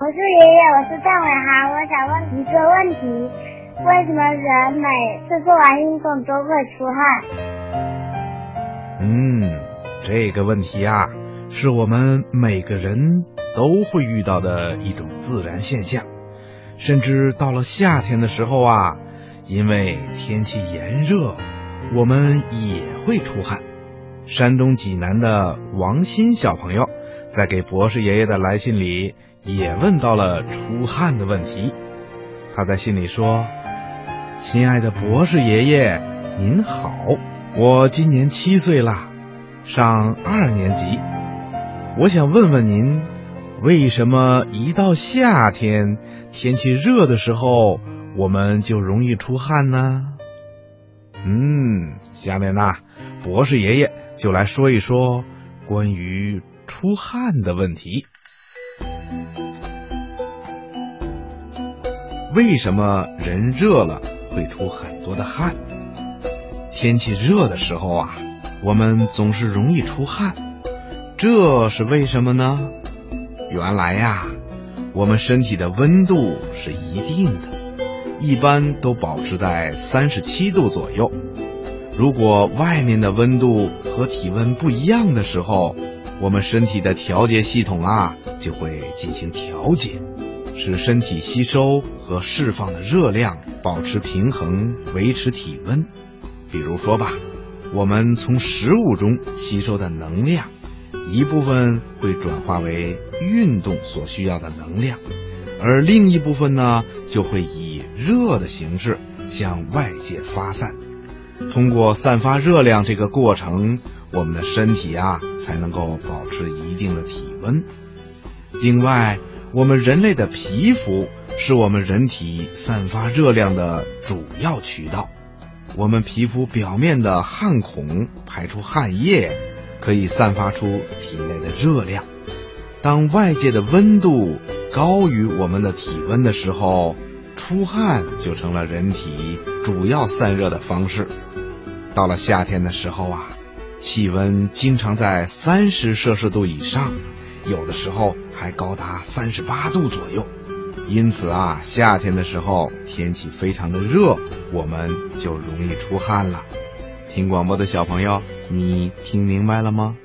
我是爷爷，我是邓伟航，我想问一个问题：为什么人每次做完运动都会出汗？嗯，这个问题啊，是我们每个人都会遇到的一种自然现象，甚至到了夏天的时候啊，因为天气炎热，我们也会出汗。山东济南的王鑫小朋友在给博士爷爷的来信里也问到了出汗的问题。他在信里说：“亲爱的博士爷爷，您好，我今年七岁了，上二年级。我想问问您，为什么一到夏天天气热的时候，我们就容易出汗呢？”嗯，下面呢，博士爷爷。就来说一说关于出汗的问题。为什么人热了会出很多的汗？天气热的时候啊，我们总是容易出汗，这是为什么呢？原来呀，我们身体的温度是一定的，一般都保持在三十七度左右。如果外面的温度和体温不一样的时候，我们身体的调节系统啊就会进行调节，使身体吸收和释放的热量保持平衡，维持体温。比如说吧，我们从食物中吸收的能量，一部分会转化为运动所需要的能量，而另一部分呢就会以热的形式向外界发散。通过散发热量这个过程，我们的身体啊才能够保持一定的体温。另外，我们人类的皮肤是我们人体散发热量的主要渠道。我们皮肤表面的汗孔排出汗液，可以散发出体内的热量。当外界的温度高于我们的体温的时候，出汗就成了人体主要散热的方式。到了夏天的时候啊，气温经常在三十摄氏度以上，有的时候还高达三十八度左右。因此啊，夏天的时候天气非常的热，我们就容易出汗了。听广播的小朋友，你听明白了吗？